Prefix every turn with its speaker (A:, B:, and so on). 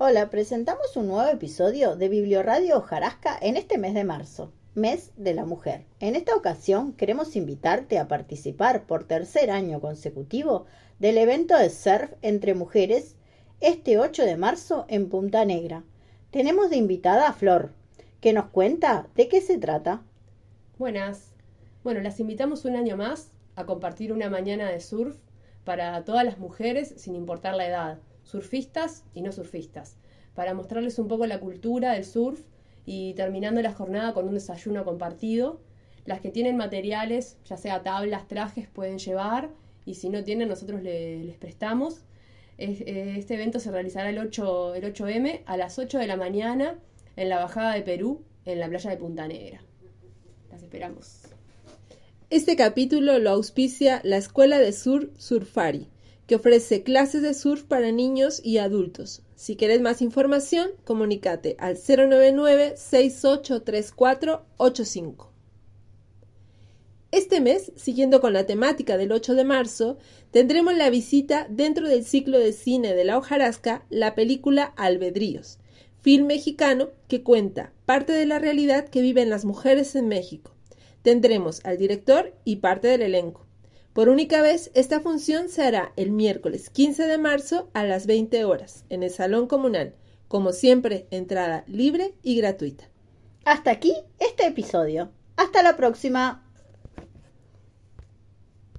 A: Hola, presentamos un nuevo episodio de Biblioradio Jarasca en este mes de marzo, mes de la mujer. En esta ocasión queremos invitarte a participar por tercer año consecutivo del evento de surf entre mujeres este 8 de marzo en Punta Negra. Tenemos de invitada a Flor, que nos cuenta de qué se trata.
B: Buenas. Bueno, las invitamos un año más a compartir una mañana de surf para todas las mujeres sin importar la edad surfistas y no surfistas, para mostrarles un poco la cultura del surf y terminando la jornada con un desayuno compartido. Las que tienen materiales, ya sea tablas, trajes, pueden llevar y si no tienen nosotros les prestamos. Eh, este evento se realizará el, 8, el 8M a las 8 de la mañana en la Bajada de Perú, en la playa de Punta Negra. Las esperamos.
C: Este capítulo lo auspicia la Escuela de Sur Surfari que ofrece clases de surf para niños y adultos. Si quieres más información, comunícate al 099-683485. Este mes, siguiendo con la temática del 8 de marzo, tendremos la visita dentro del ciclo de cine de la hojarasca la película Albedríos, film mexicano que cuenta parte de la realidad que viven las mujeres en México. Tendremos al director y parte del elenco. Por única vez, esta función se hará el miércoles 15 de marzo a las 20 horas en el Salón Comunal. Como siempre, entrada libre y gratuita.
A: Hasta aquí este episodio. Hasta la próxima.